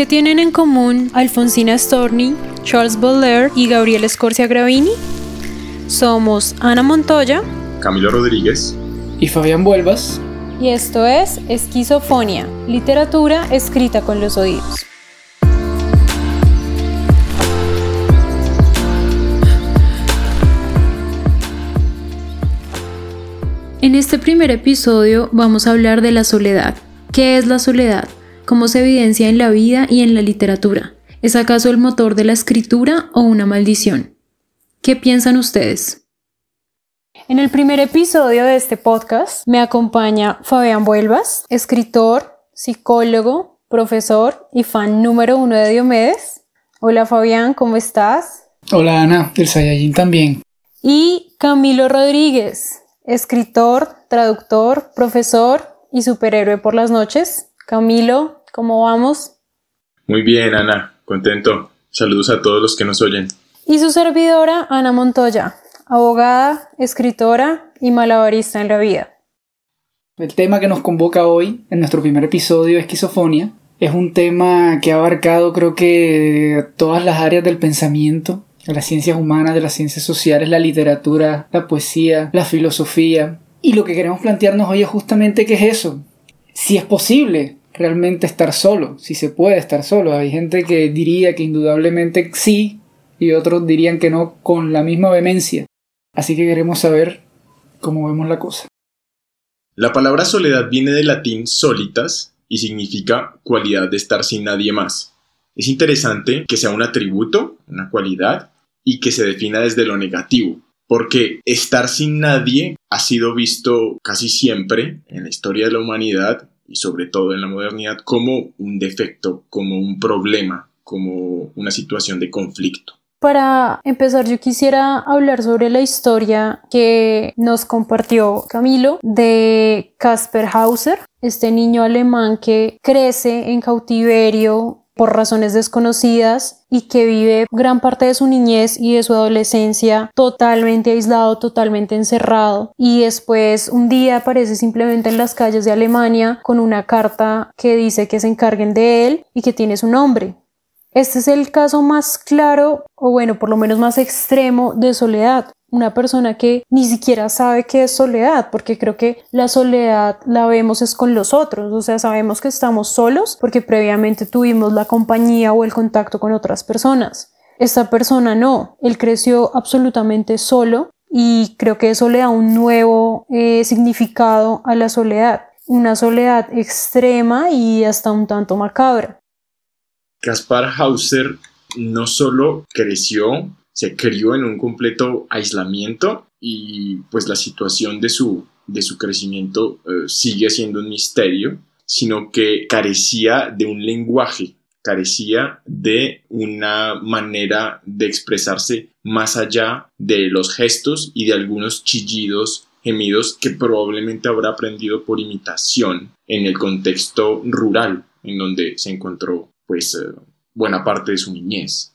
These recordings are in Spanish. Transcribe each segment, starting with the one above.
¿Qué tienen en común Alfonsina Storni, Charles Baudelaire y Gabriel Scorsia Gravini? Somos Ana Montoya, Camilo Rodríguez y Fabián Vuelvas. Y esto es Esquizofonia, literatura escrita con los oídos. En este primer episodio vamos a hablar de la soledad. ¿Qué es la soledad? ¿Cómo se evidencia en la vida y en la literatura? ¿Es acaso el motor de la escritura o una maldición? ¿Qué piensan ustedes? En el primer episodio de este podcast me acompaña Fabián Vuelvas, escritor, psicólogo, profesor y fan número uno de Diomedes. Hola Fabián, ¿cómo estás? Hola Ana, del Saiyajin también. Y Camilo Rodríguez, escritor, traductor, profesor y superhéroe por las noches. Camilo, ¿cómo vamos? Muy bien, Ana, contento. Saludos a todos los que nos oyen. Y su servidora, Ana Montoya, abogada, escritora y malabarista en la vida. El tema que nos convoca hoy, en nuestro primer episodio Esquizofonia, es un tema que ha abarcado creo que todas las áreas del pensamiento de las ciencias humanas, de las ciencias sociales, la literatura, la poesía, la filosofía. Y lo que queremos plantearnos hoy es justamente qué es eso. Si es posible realmente estar solo, si se puede estar solo. Hay gente que diría que indudablemente sí y otros dirían que no con la misma vehemencia. Así que queremos saber cómo vemos la cosa. La palabra soledad viene del latín solitas y significa cualidad de estar sin nadie más. Es interesante que sea un atributo, una cualidad, y que se defina desde lo negativo, porque estar sin nadie ha sido visto casi siempre en la historia de la humanidad y sobre todo en la modernidad como un defecto, como un problema, como una situación de conflicto. Para empezar, yo quisiera hablar sobre la historia que nos compartió Camilo de Kasper Hauser, este niño alemán que crece en cautiverio por razones desconocidas y que vive gran parte de su niñez y de su adolescencia totalmente aislado, totalmente encerrado y después un día aparece simplemente en las calles de Alemania con una carta que dice que se encarguen de él y que tiene su nombre. Este es el caso más claro, o bueno, por lo menos más extremo de soledad una persona que ni siquiera sabe qué es soledad, porque creo que la soledad la vemos es con los otros, o sea, sabemos que estamos solos porque previamente tuvimos la compañía o el contacto con otras personas. Esta persona no, él creció absolutamente solo y creo que eso le da un nuevo eh, significado a la soledad, una soledad extrema y hasta un tanto macabra. Caspar Hauser no solo creció se crió en un completo aislamiento y pues la situación de su, de su crecimiento eh, sigue siendo un misterio, sino que carecía de un lenguaje, carecía de una manera de expresarse más allá de los gestos y de algunos chillidos, gemidos que probablemente habrá aprendido por imitación en el contexto rural en donde se encontró pues eh, buena parte de su niñez.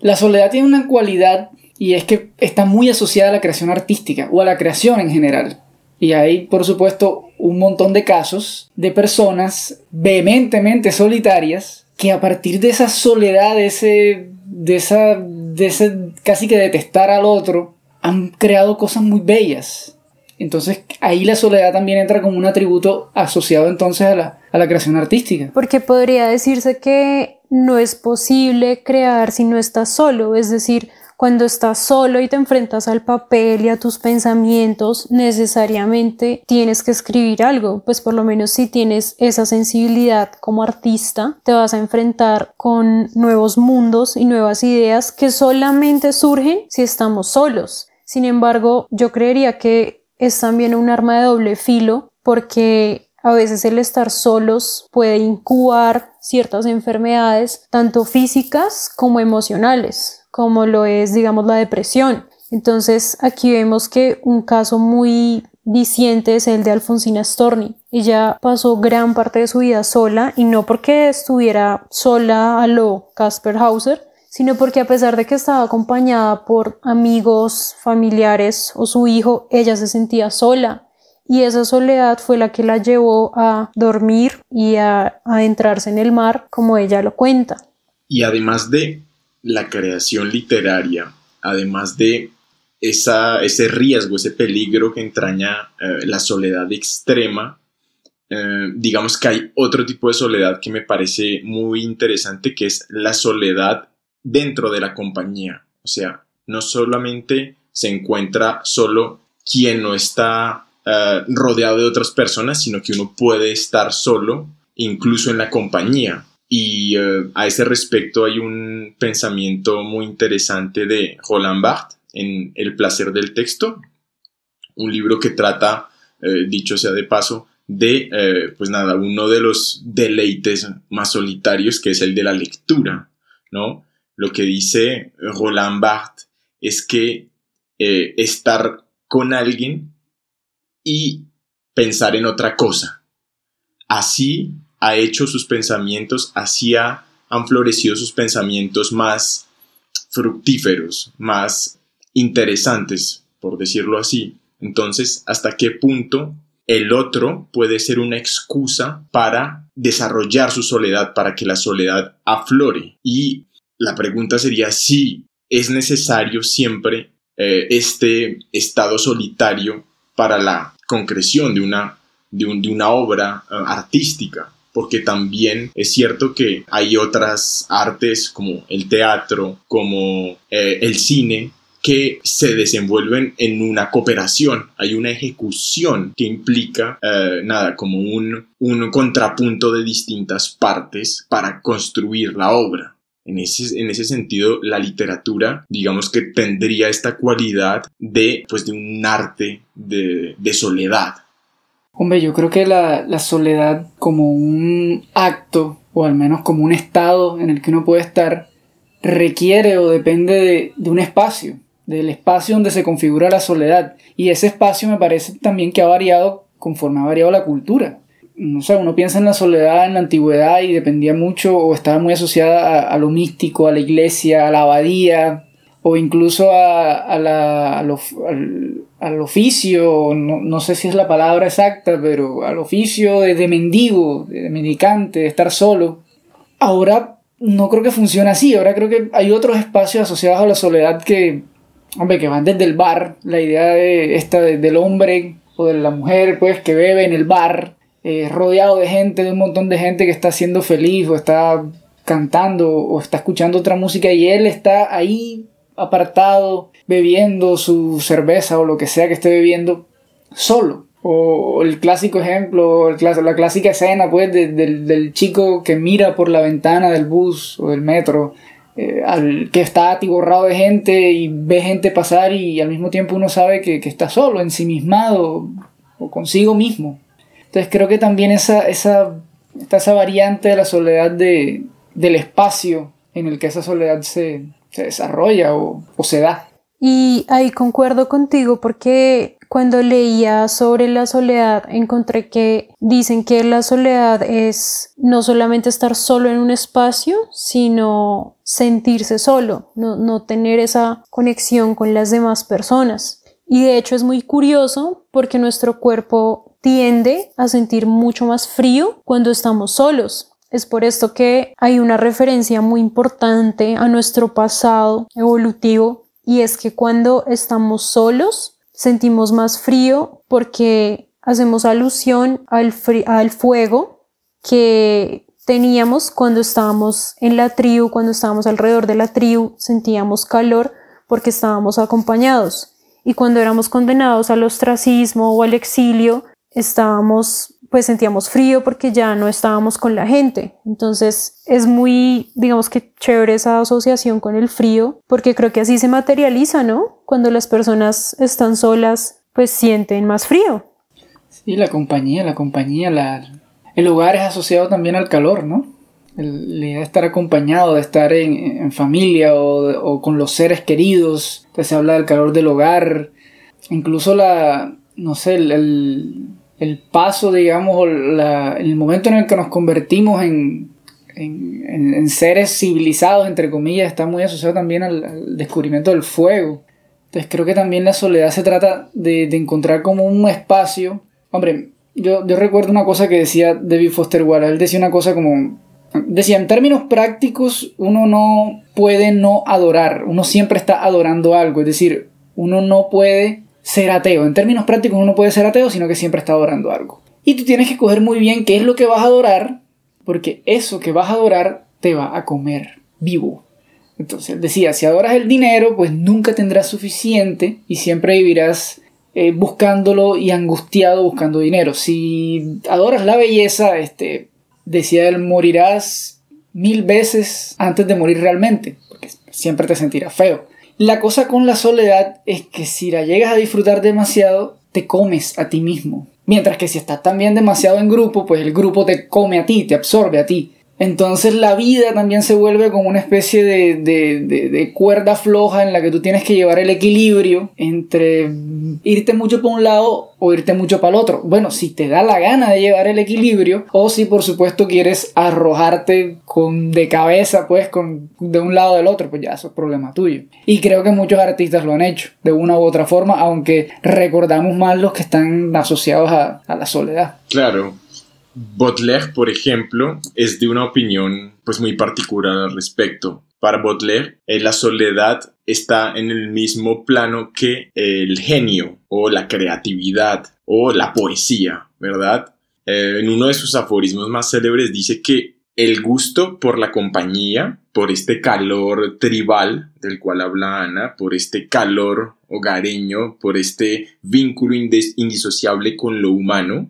La soledad tiene una cualidad y es que está muy asociada a la creación artística o a la creación en general. Y hay, por supuesto, un montón de casos de personas vehementemente solitarias que a partir de esa soledad, de ese, de esa, de ese casi que detestar al otro, han creado cosas muy bellas. Entonces ahí la soledad también entra como un atributo asociado entonces a la, a la creación artística. Porque podría decirse que no es posible crear si no estás solo, es decir, cuando estás solo y te enfrentas al papel y a tus pensamientos, necesariamente tienes que escribir algo, pues por lo menos si tienes esa sensibilidad como artista, te vas a enfrentar con nuevos mundos y nuevas ideas que solamente surgen si estamos solos. Sin embargo, yo creería que es también un arma de doble filo porque a veces el estar solos puede incubar ciertas enfermedades, tanto físicas como emocionales, como lo es, digamos, la depresión. Entonces, aquí vemos que un caso muy diciente es el de Alfonsina Storni. Ella pasó gran parte de su vida sola y no porque estuviera sola a lo Casper Hauser, sino porque a pesar de que estaba acompañada por amigos, familiares o su hijo, ella se sentía sola y esa soledad fue la que la llevó a dormir y a adentrarse en el mar, como ella lo cuenta. Y además de la creación literaria, además de esa, ese riesgo, ese peligro que entraña eh, la soledad extrema, eh, digamos que hay otro tipo de soledad que me parece muy interesante, que es la soledad dentro de la compañía. O sea, no solamente se encuentra solo quien no está eh, rodeado de otras personas, sino que uno puede estar solo, incluso en la compañía. Y a ese respecto hay un pensamiento muy interesante de Roland Barthes, en El placer del texto, un libro que trata, eh, dicho sea de paso, de, eh, pues nada, uno de los deleites más solitarios, que es el de la lectura, ¿no? Lo que dice Roland Barthes es que eh, estar con alguien y pensar en otra cosa. Así ha hecho sus pensamientos, así han florecido sus pensamientos más fructíferos, más interesantes, por decirlo así. Entonces, ¿hasta qué punto el otro puede ser una excusa para desarrollar su soledad, para que la soledad aflore? Y la pregunta sería si es necesario siempre eh, este estado solitario para la concreción de una, de, una obra eh, artística porque también es cierto que hay otras artes como el teatro, como eh, el cine, que se desenvuelven en una cooperación, hay una ejecución que implica eh, nada como un, un contrapunto de distintas partes para construir la obra. En ese, en ese, sentido, la literatura, digamos que tendría esta cualidad de, pues, de un arte de, de soledad. Hombre, yo creo que la, la, soledad como un acto, o al menos como un estado en el que uno puede estar, requiere o depende de, de un espacio del espacio donde se configura la soledad. Y ese espacio me parece también que ha variado conforme ha variado la cultura. No sé, uno piensa en la soledad en la antigüedad y dependía mucho o estaba muy asociada a, lo místico, a la iglesia, a la abadía o incluso a, la, al, oficio, no, no, sé si es la palabra exacta, pero al oficio de, de mendigo, de mendicante, de estar solo. Ahora no creo que funcione así, ahora creo que hay otros espacios asociados a la soledad que, hombre, que van desde el bar, la idea de esta del hombre o de la mujer, pues, que bebe en el bar, eh, rodeado de gente, de un montón de gente que está siendo feliz o está cantando o está escuchando otra música y él está ahí apartado, bebiendo su cerveza o lo que sea que esté bebiendo, solo. O el clásico ejemplo, la clásica escena pues del, del chico que mira por la ventana del bus o del metro eh, al, que está atiborrado de gente y ve gente pasar y al mismo tiempo uno sabe que, está solo, ensimismado o consigo mismo. Entonces creo que también esa, esa, está esa variante de la soledad de, del espacio en el que esa soledad se, desarrolla o, o se da. Y ahí concuerdo contigo porque cuando leía sobre la soledad, encontré que dicen que la soledad es no solamente estar solo en un espacio, sino sentirse solo, no, tener esa conexión con las demás personas. Y de hecho es muy curioso porque nuestro cuerpo tiende a sentir mucho más frío cuando estamos solos. Es por esto que hay una referencia muy importante a nuestro pasado evolutivo y es que cuando estamos solos sentimos más frío porque hacemos alusión al, fuego que teníamos cuando estábamos en la tribu, cuando estábamos alrededor de la tribu, sentíamos calor porque estábamos acompañados. Y cuando éramos condenados al ostracismo o al exilio, estábamos, pues sentíamos frío porque ya no estábamos con la gente. Entonces es muy, digamos que chévere esa asociación con el frío, porque creo que así se materializa, ¿no? cuando las personas están solas, pues sienten más frío. Sí, la compañía, la compañía, la... el hogar es asociado también al calor, ¿no? La idea de estar acompañado, de estar en, familia o, con los seres queridos, que se habla del calor del hogar, incluso la, no sé, el, paso, digamos, la, el momento en el que nos convertimos en, en, en, seres civilizados, entre comillas, está muy asociado también al descubrimiento del fuego. Entonces creo que también la soledad se trata de, encontrar como un espacio Hombre, yo, yo recuerdo una cosa que decía David Foster Wallace. Él decía una cosa como. Decía, en términos prácticos, uno no puede no adorar. Uno siempre está adorando algo. Es decir, uno no puede ser ateo. En términos prácticos, uno no puede ser ateo, sino que siempre está adorando algo. Y tú tienes que coger muy bien qué es lo que vas a adorar, porque eso que vas a adorar te va a comer vivo. Entonces decía, si adoras el dinero, pues nunca tendrás suficiente y siempre vivirás eh, buscándolo y angustiado buscando dinero. Si adoras la belleza, este, decía él, morirás mil veces antes de morir realmente, porque siempre te sentirás feo. La cosa con la soledad es que si la llegas a disfrutar demasiado, te comes a ti mismo. Mientras que si estás también demasiado en grupo, pues el grupo te come a ti, te absorbe a ti. Entonces la vida también se vuelve como una especie de, de, cuerda floja en la que tú tienes que llevar el equilibrio entre irte mucho para un lado o irte mucho para el otro. Bueno, si te da la gana de llevar el equilibrio o si por supuesto quieres arrojarte con de cabeza pues con de un lado del otro, pues ya eso es problema tuyo. Y creo que muchos artistas lo han hecho de una u otra forma, aunque recordamos más los que están asociados a, a la soledad. Claro, Baudelaire, por ejemplo, es de una opinión pues muy particular al respecto. Para Baudelaire, eh, la soledad está en el mismo plano que el genio o la creatividad o la poesía, ¿verdad? Eh, en uno de sus aforismos más célebres dice que el gusto por la compañía, por este calor tribal del cual habla Ana, por este calor hogareño, por este vínculo indisociable con lo humano,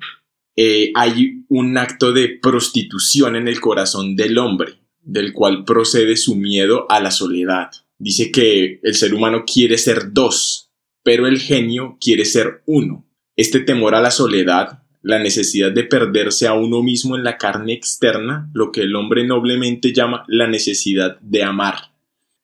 eh, hay un acto de prostitución en el corazón del hombre, del cual procede su miedo a la soledad. Dice que el ser humano quiere ser dos, pero el genio quiere ser uno. Este temor a la soledad, la necesidad de perderse a uno mismo en la carne externa, lo que el hombre noblemente llama la necesidad de amar.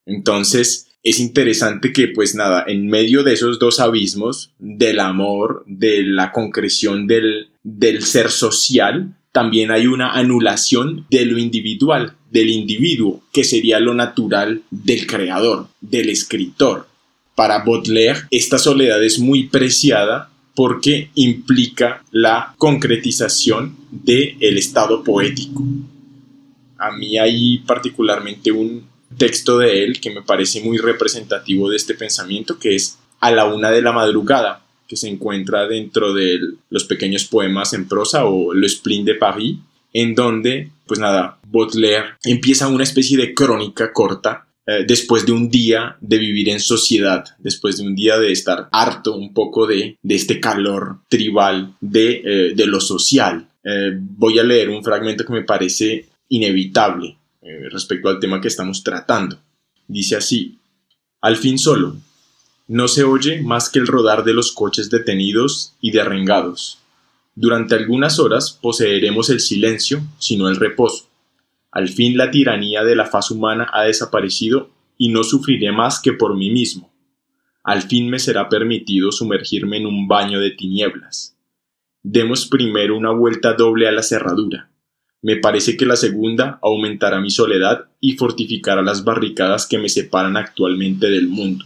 Entonces, es interesante que, pues nada, en medio de esos dos abismos, del amor, de la concreción del, del ser social, también hay una anulación de lo individual, del individuo, que sería lo natural del creador, del escritor. Para Baudelaire, esta soledad es muy preciada porque implica la concretización del el estado poético. A mí hay particularmente un texto de él que me parece muy representativo de este pensamiento, que es A la una de la madrugada, que se encuentra dentro de los pequeños poemas en prosa o Le Spleen de Paris, en donde, pues nada, Baudelaire empieza una especie de crónica corta eh, después de un día de vivir en sociedad, después de un día de estar harto un poco de, de este calor tribal de, eh, de lo social. Eh, voy a leer un fragmento que me parece inevitable respecto al tema que estamos tratando. Dice así, al fin solo, no se oye más que el rodar de los coches detenidos y derrengados. Durante algunas horas poseeremos el silencio, sino el reposo. Al fin la tiranía de la faz humana ha desaparecido y no sufriré más que por mí mismo. Al fin me será permitido sumergirme en un baño de tinieblas. Demos primero una vuelta doble a la cerradura. Me parece que la segunda aumentará mi soledad y fortificará las barricadas que me separan actualmente del mundo.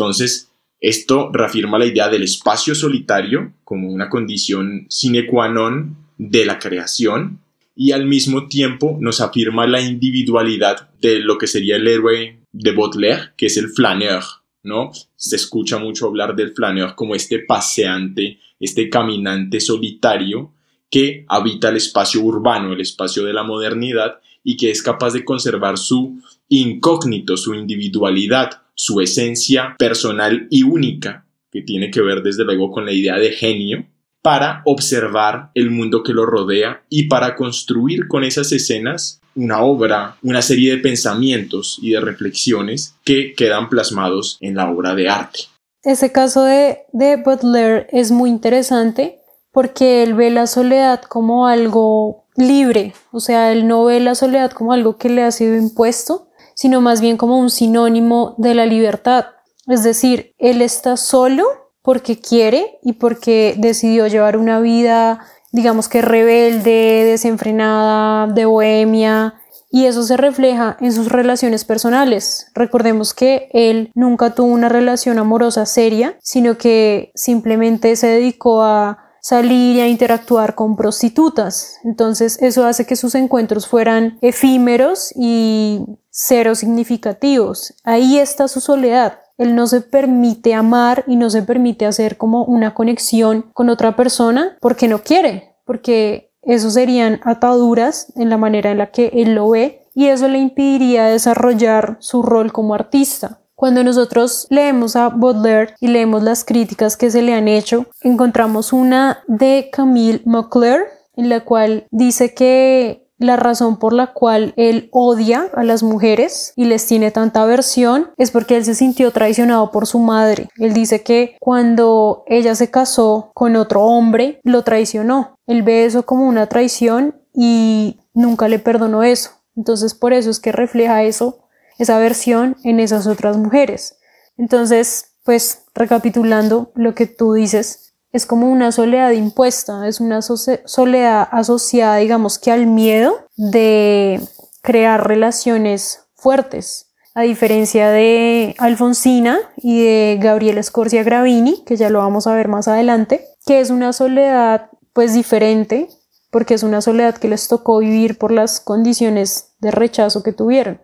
Entonces, esto reafirma la idea del espacio solitario como una condición sine qua non de la creación y al mismo tiempo nos afirma la individualidad de lo que sería el héroe de Baudelaire, que es el flaneur, ¿no? Se escucha mucho hablar del flaneur como este paseante, este caminante solitario que habita el espacio urbano, el espacio de la modernidad y que es capaz de conservar su incógnito, su individualidad, su esencia personal y única, que tiene que ver desde luego con la idea de genio, para observar el mundo que lo rodea y para construir con esas escenas una obra, una serie de pensamientos y de reflexiones que quedan plasmados en la obra de arte. Ese caso de, de Butler es muy interesante porque él ve la soledad como algo libre, o sea, él no ve la soledad como algo que le ha sido impuesto, sino más bien como un sinónimo de la libertad. Es decir, él está solo porque quiere y porque decidió llevar una vida, digamos que rebelde, desenfrenada, de bohemia, y eso se refleja en sus relaciones personales. Recordemos que él nunca tuvo una relación amorosa seria, sino que simplemente se dedicó a salir a interactuar con prostitutas. Entonces eso hace que sus encuentros fueran efímeros y cero significativos. Ahí está su soledad. Él no se permite amar y no se permite hacer como una conexión con otra persona porque no quiere, porque eso serían ataduras en la manera en la que él lo ve y eso le impediría desarrollar su rol como artista. Cuando nosotros leemos a Baudelaire y leemos las críticas que se le han hecho, encontramos una de Camille Mauclair en la cual dice que la razón por la cual él odia a las mujeres y les tiene tanta aversión es porque él se sintió traicionado por su madre. Él dice que cuando ella se casó con otro hombre, lo traicionó. Él ve eso como una traición y nunca le perdonó eso. Entonces por eso es que refleja eso, esa aversión en esas otras mujeres. Entonces, pues recapitulando lo que tú dices, es como una soledad impuesta, es una soledad asociada, digamos que al miedo de crear relaciones fuertes. A diferencia de Alfonsina y de Gabriela Scorsia Gravini, que ya lo vamos a ver más adelante, que es una soledad pues diferente, porque es una soledad que les tocó vivir por las condiciones de rechazo que tuvieron.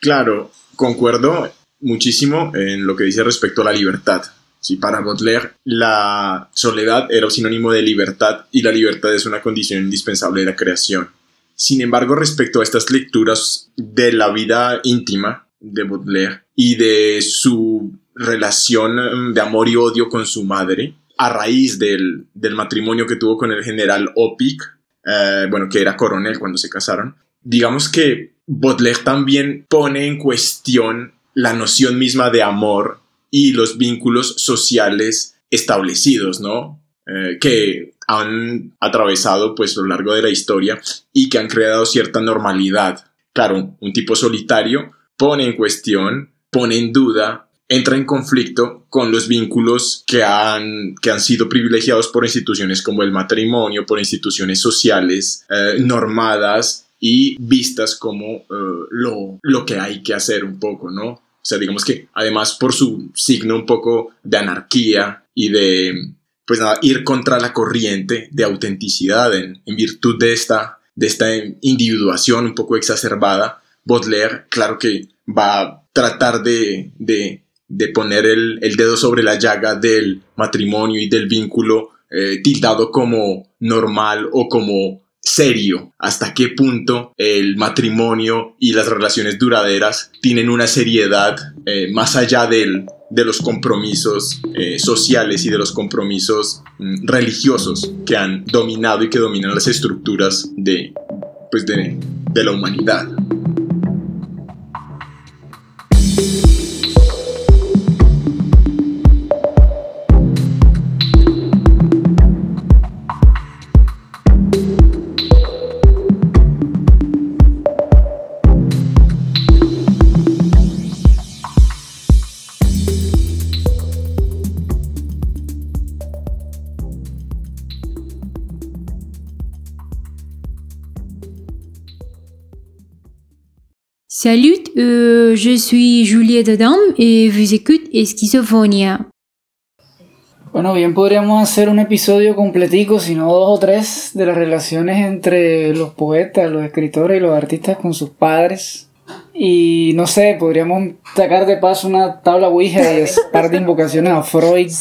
Claro, concuerdo muchísimo en lo que dice respecto a la libertad. Sí, para Baudelaire, la soledad era sinónimo de libertad y la libertad es una condición indispensable de la creación. Sin embargo, respecto a estas lecturas de la vida íntima de Baudelaire y de su relación mm, de amor y odio con su madre, a raíz del, matrimonio que tuvo con el general Opic, eh, bueno, que era coronel cuando se casaron, digamos que Baudelaire también pone en cuestión la noción misma de amor y los vínculos sociales establecidos, ¿no? Eh, que han atravesado pues a lo largo de la historia y que han creado cierta normalidad. Claro, un tipo solitario pone en cuestión, pone en duda, entra en conflicto con los vínculos que han, que han sido privilegiados por instituciones como el matrimonio, por instituciones sociales eh, normadas y vistas como eh, lo, lo que hay que hacer un poco, ¿no? O sea, digamos que además por su signo un poco de anarquía y de, pues nada, ir contra la corriente de autenticidad en, virtud de esta, de esta individuación un poco exacerbada, Baudelaire, claro que va a tratar de, de, de poner el, dedo sobre la llaga del matrimonio y del vínculo eh, tildado como normal o como serio, hasta qué punto el matrimonio y las relaciones duraderas tienen una seriedad eh, más allá del, de los compromisos eh, sociales y de los compromisos mm, religiosos que han dominado y que dominan las estructuras de, pues de, de la humanidad. Salut, euh, je suis Juliette Adam et vous écoutez Esquizofonia. Bueno, bien podríamos hacer un episodio completico, si no dos o tres, de las relaciones entre los poetas, los escritores y los artistas con sus padres. Y no sé, podríamos sacar de paso una tabla Ouija y par de invocaciones a Freud.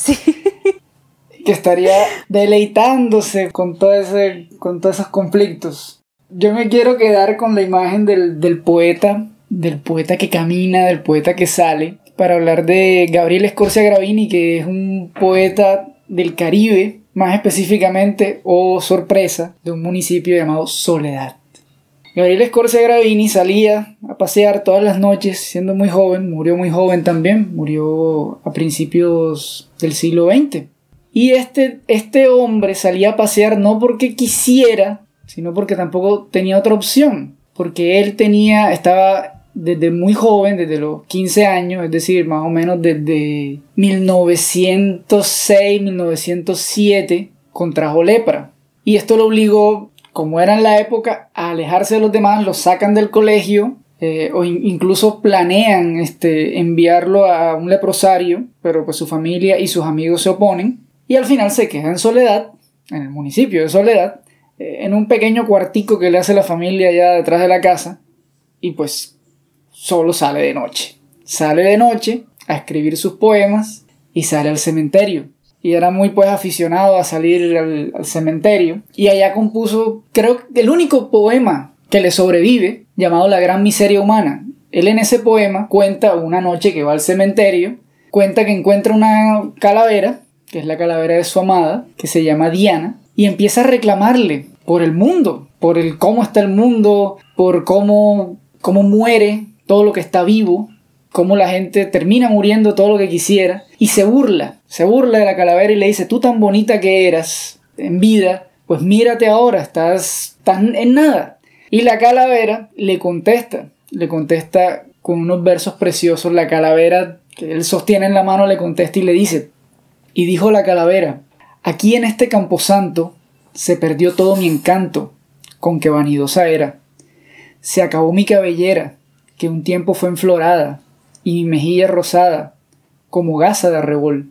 Que estaría deleitándose con, todo ese, con todos esos conflictos. Yo me quiero quedar con la imagen del, poeta, del poeta que camina, del poeta que sale, para hablar de Gabriel Scorcia Gravini, que es un poeta del Caribe, más específicamente, o sorpresa, de un municipio llamado Soledad. Gabriel Scorcia Gravini salía a pasear todas las noches, siendo muy joven, murió muy joven también, murió a principios del siglo XX. Y este, este hombre salía a pasear no porque quisiera sino porque tampoco tenía otra opción, porque él tenía, estaba desde muy joven, desde los 15 años, es decir, más o menos desde 1906, 1907, contrajo lepra. Y esto lo obligó, como era en la época, a alejarse de los demás, lo sacan del colegio eh, o incluso planean este, enviarlo a un leprosario, pero pues su familia y sus amigos se oponen. Y al final se queda en soledad en el municipio de Soledad, en un pequeño cuartico que le hace la familia allá detrás de la casa, y pues solo sale de noche. Sale de noche a escribir sus poemas y sale al cementerio. Y era muy pues aficionado a salir al, al cementerio. Y allá compuso, creo que el único poema que le sobrevive, llamado La Gran Miseria Humana. Él en ese poema cuenta una noche que va al cementerio, cuenta que encuentra una calavera, que es la calavera de su amada, que se llama Diana, y empieza a reclamarle por el mundo, por el cómo está el mundo, por cómo, cómo muere todo lo que está vivo, cómo la gente termina muriendo todo lo que quisiera, y se burla, se burla de la calavera y le dice, tú tan bonita que eras en vida, pues mírate ahora, estás tan en nada. Y la calavera le contesta, le contesta con unos versos preciosos, la calavera que él sostiene en la mano le contesta y le dice, y dijo la calavera, aquí en este camposanto se perdió todo mi encanto, con que vanidosa era. Se acabó mi cabellera, que un tiempo fue enflorada, y mi mejilla rosada, como gasa de arrebol.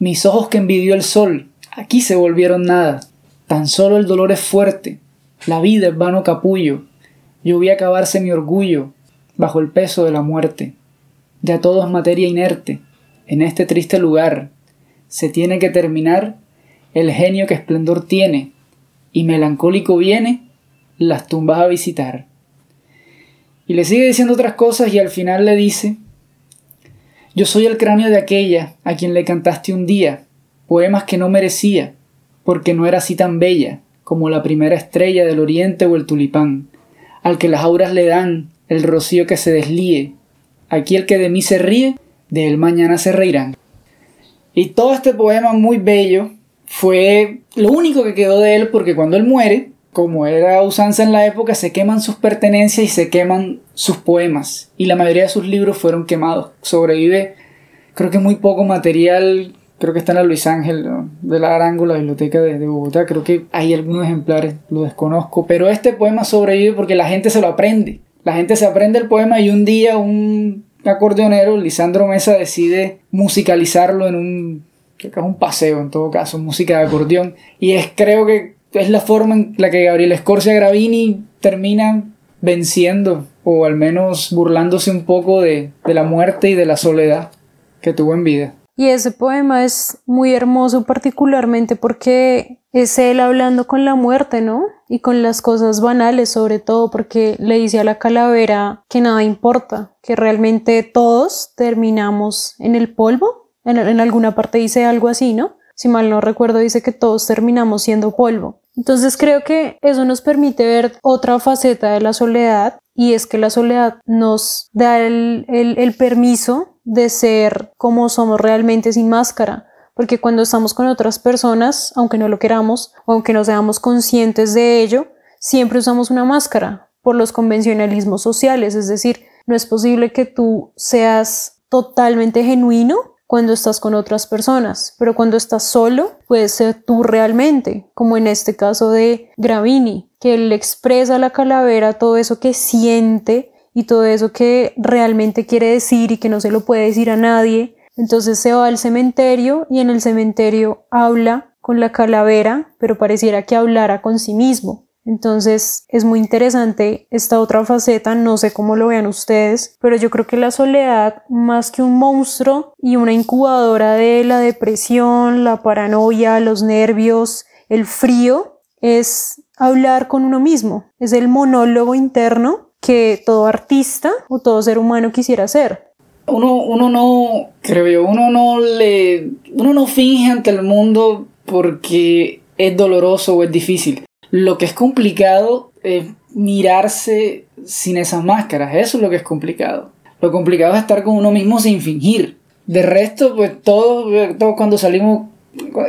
Mis ojos que envidió el sol, aquí se volvieron nada. Tan solo el dolor es fuerte, la vida es vano capullo. Yo vi acabarse mi orgullo bajo el peso de la muerte. Ya todo es materia inerte. En este triste lugar se tiene que terminar el genio que esplendor tiene, y melancólico viene las tumbas a visitar. Y le sigue diciendo otras cosas y al final le dice, yo soy el cráneo de aquella a quien le cantaste un día, poemas que no merecía, porque no era así tan bella como la primera estrella del oriente o el tulipán, al que las auras le dan el rocío que se deslíe, aquí el que de mí se ríe, de él mañana se reirán. Y todo este poema muy bello fue lo único que quedó de él porque cuando él muere, como era usanza en la época, se queman sus pertenencias y se queman sus poemas. Y la mayoría de sus libros fueron quemados. Sobrevive, creo que muy poco material. Creo que está en la Luis Ángel de la Arango, la biblioteca de, de Bogotá. Creo que hay algunos ejemplares, lo desconozco. Pero este poema sobrevive porque la gente se lo aprende. La gente se aprende el poema y un día un acordeonero, Lisandro Mesa, decide musicalizarlo en un, creo que es un paseo en todo caso, música de acordeón. Y es creo que es la forma en la que Gabriel Escorcia Gravini termina venciendo o al menos burlándose un poco de, de la muerte y de la soledad que tuvo en vida. Y ese poema es muy hermoso particularmente porque es él hablando con la muerte, ¿no? Y con las cosas banales sobre todo porque le dice a la calavera que nada importa, que realmente todos terminamos en el polvo. En, alguna parte dice algo así, ¿no? Si mal no recuerdo dice que todos terminamos siendo polvo. Entonces creo que eso nos permite ver otra faceta de la soledad y es que la soledad nos da el permiso de ser como somos realmente sin máscara. Porque cuando estamos con otras personas, aunque no lo queramos, aunque no seamos conscientes de ello, siempre usamos una máscara por los convencionalismos sociales. Es decir, no es posible que tú seas totalmente genuino cuando estás con otras personas, pero cuando estás solo, puedes ser tú realmente, como en este caso de Gravini, que él expresa a la calavera todo eso que siente y todo eso que realmente quiere decir y que no se lo puede decir a nadie. Entonces se va al cementerio y en el cementerio habla con la calavera, pero pareciera que hablara con sí mismo. Entonces es muy interesante esta otra faceta, no sé cómo lo vean ustedes, pero yo creo que la soledad, más que un monstruo y una incubadora de la depresión, la paranoia, los nervios, el frío, es hablar con uno mismo, es el monólogo interno que todo artista o todo ser humano quisiera hacer. Uno, uno no, creo yo, uno no le, uno no finge ante el mundo porque es doloroso o es difícil. Lo que es complicado es mirarse sin esas máscaras, eso es lo que es complicado. Lo complicado es estar con uno mismo sin fingir. De resto, pues todos, todos cuando salimos,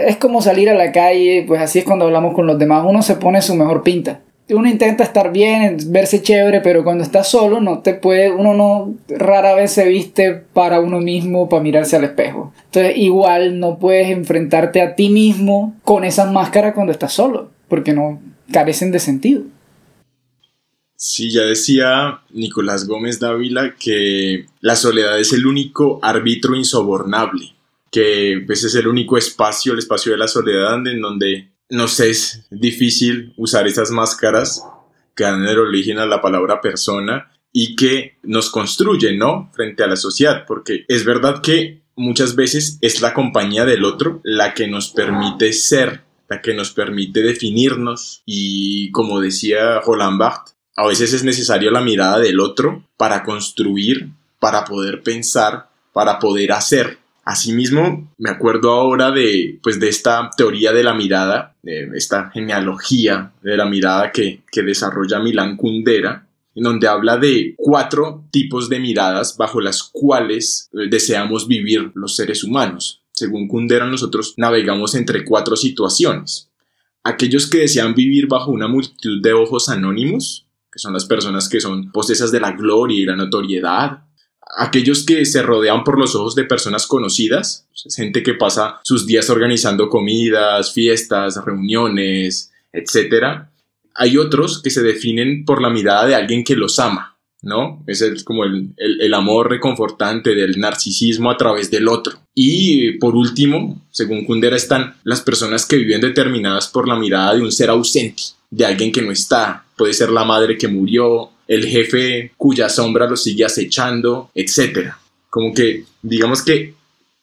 es como salir a la calle, pues así es cuando hablamos con los demás, uno se pone su mejor pinta. Uno intenta estar bien, verse chévere, pero cuando está solo, no te puede, uno no rara vez se viste para uno mismo, para mirarse al espejo. Entonces, igual no puedes enfrentarte a ti mismo con esas máscaras cuando estás solo, porque no, carecen de sentido. Sí, ya decía Nicolás Gómez Dávila que la soledad es el único árbitro insobornable, que pues, es el único espacio, el espacio de la soledad en donde no sé, es difícil usar esas máscaras que dan el origen a la palabra persona y que nos construyen, ¿no? Frente a la sociedad, porque es verdad que muchas veces es la compañía del otro la que nos permite ser, la que nos permite definirnos y como decía Roland Barthes, a veces es necesario la mirada del otro para construir, para poder pensar, para poder hacer. Asimismo, me acuerdo ahora de, pues, de esta teoría de la mirada, de esta genealogía de la mirada que, que desarrolla Milán Kundera, en donde habla de cuatro tipos de miradas bajo las cuales eh, deseamos vivir los seres humanos. Según Kundera, nosotros navegamos entre cuatro situaciones. Aquellos que desean vivir bajo una multitud de ojos anónimos, que son las personas que son posesas de la gloria y la notoriedad, aquellos que se rodean por los ojos de personas conocidas, gente que pasa sus días organizando comidas, fiestas, reuniones, etc. Hay otros que se definen por la mirada de alguien que los ama, ¿no? Ese es como el, el, amor reconfortante del narcisismo a través del otro. Y por último, según Kundera, están las personas que viven determinadas por la mirada de un ser ausente, de alguien que no está. Puede ser la madre que murió, el jefe cuya sombra lo sigue acechando, etc. Como que, digamos que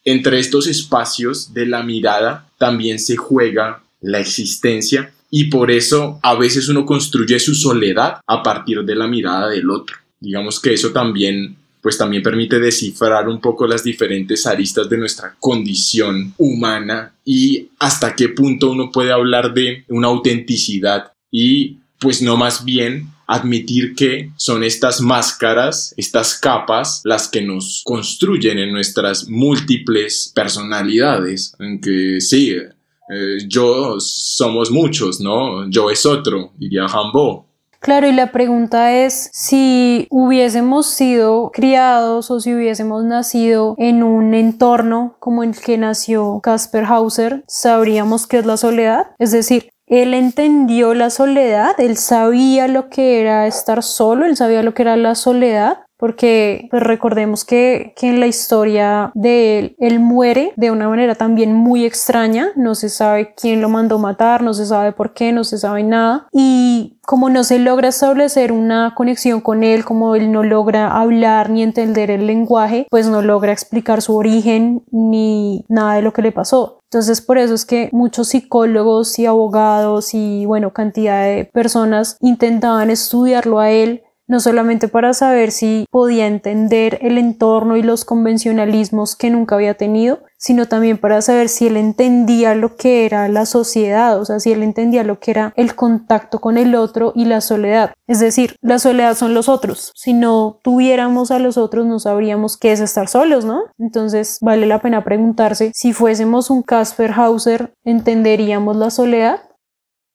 entre estos espacios de la mirada también se juega la existencia y por eso a veces uno construye su soledad a partir de la mirada del otro. Digamos que eso también pues también permite descifrar un poco las diferentes aristas de nuestra condición humana y hasta qué punto uno puede hablar de una autenticidad y pues no más bien admitir que son estas máscaras, estas capas, las que nos construyen en nuestras múltiples personalidades, en que sí, eh, yo somos muchos, ¿no? Yo es otro, diría Hambo. Claro, y la pregunta es si hubiésemos sido criados o si hubiésemos nacido en un entorno como el que nació Casper Hauser, ¿sabríamos qué es la soledad? Es decir, él entendió la soledad, él sabía lo que era estar solo, él sabía lo que era la soledad, porque pues, recordemos que, que, en la historia de él, él muere de una manera también muy extraña, no se sabe quién lo mandó matar, no se sabe por qué, no se sabe nada, y como no se logra establecer una conexión con él, como él no logra hablar ni entender el lenguaje, pues no logra explicar su origen ni nada de lo que le pasó. Entonces por eso es que muchos psicólogos y abogados y bueno, cantidad de personas intentaban estudiarlo a él no solamente para saber si podía entender el entorno y los convencionalismos que nunca había tenido, sino también para saber si él entendía lo que era la sociedad, o sea, si él entendía lo que era el contacto con el otro y la soledad. Es decir, la soledad son los otros. Si no tuviéramos a los otros, no sabríamos qué es estar solos, ¿no? Entonces, vale la pena preguntarse si fuésemos un Casper Hauser, ¿entenderíamos la soledad?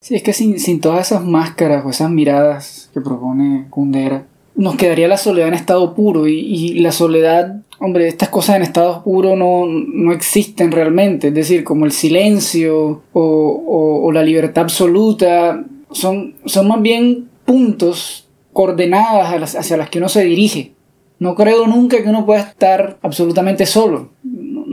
Sí, es que sin, sin todas esas máscaras o esas miradas que propone Kundera, nos quedaría la soledad en estado puro y, y la soledad, hombre, estas cosas en estado puro no, no existen realmente, es decir, como el silencio o, o, o la libertad absoluta, son, son más bien puntos, coordenadas hacia las que uno se dirige. No creo nunca que uno pueda estar absolutamente solo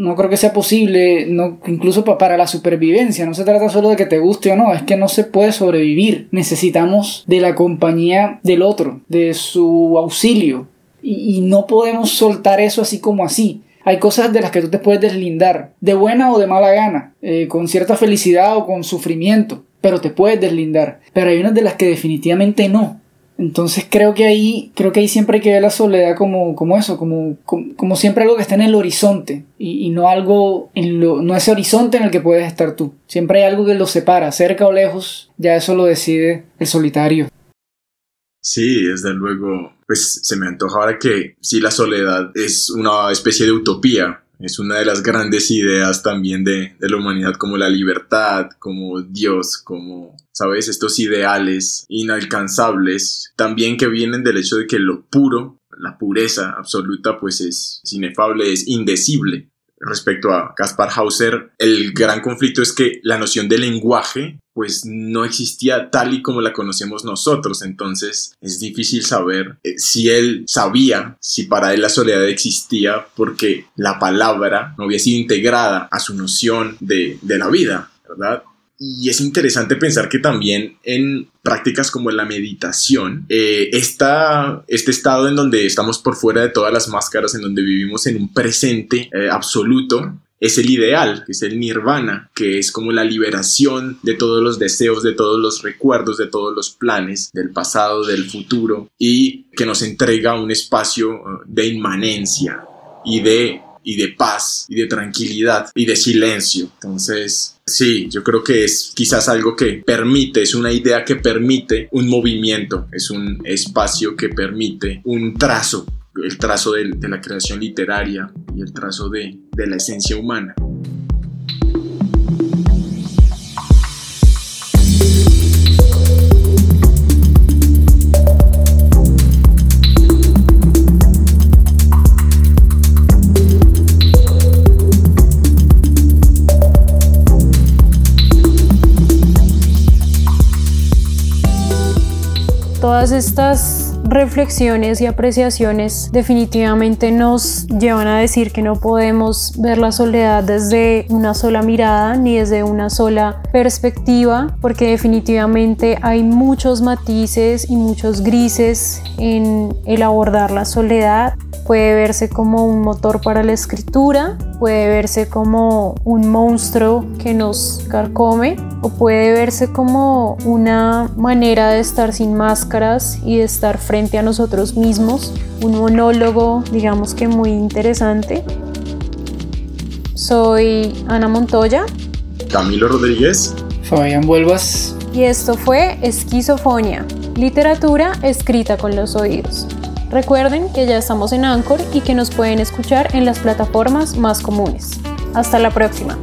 no creo que sea posible, no, incluso para la supervivencia. No se trata solo de que te guste o no, es que no se puede sobrevivir. Necesitamos de la compañía del otro, de su auxilio. Y, no podemos soltar eso así como así. Hay cosas de las que tú te puedes deslindar, de buena o de mala gana, eh, con cierta felicidad o con sufrimiento, pero te puedes deslindar. Pero hay unas de las que definitivamente no. Entonces creo que ahí, creo que ahí siempre hay que ver la soledad como, como eso, como, como, siempre algo que está en el horizonte y, no algo, en lo, no ese horizonte en el que puedes estar tú. Siempre hay algo que lo separa, cerca o lejos, ya eso lo decide el solitario. Sí, desde luego, pues se me antoja ahora que sí la soledad es una especie de utopía, es una de las grandes ideas también de, de, la humanidad, como la libertad, como Dios, como, ¿sabes? Estos ideales inalcanzables, también que vienen del hecho de que lo puro, la pureza absoluta, pues es, inefable, es indecible respecto a Caspar Hauser, el gran conflicto es que la noción de lenguaje pues no existía tal y como la conocemos nosotros, entonces es difícil saber eh, si él sabía si para él la soledad existía porque la palabra no había sido integrada a su noción de, de la vida, ¿verdad? Y es interesante pensar que también en prácticas como la meditación, eh, este estado en donde estamos por fuera de todas las máscaras, en donde vivimos en un presente eh, absoluto, es el ideal, es el nirvana, que es como la liberación de todos los deseos, de todos los recuerdos, de todos los planes del pasado, del futuro, y que nos entrega un espacio eh, de inmanencia y de y de paz y de tranquilidad y de silencio. Entonces, sí, yo creo que es quizás algo que permite, es una idea que permite un movimiento, es un espacio que permite un trazo, el trazo de, la creación literaria y el trazo de, de la esencia humana. Todas estas reflexiones y apreciaciones definitivamente nos llevan a decir que no podemos ver la soledad desde una sola mirada ni desde una sola perspectiva, porque definitivamente hay muchos matices y muchos grises en el abordar la soledad. Puede verse como un motor para la escritura, puede verse como un monstruo que nos carcome o puede verse como una manera de estar sin máscaras y de estar frente a nosotros mismos, un monólogo digamos que muy interesante. Soy Ana Montoya. Camilo Rodríguez. Fabián Vuelvas. Y esto fue Esquizofonia, literatura escrita con los oídos. Recuerden que ya estamos en Anchor y que nos pueden escuchar en las plataformas más comunes. Hasta la próxima.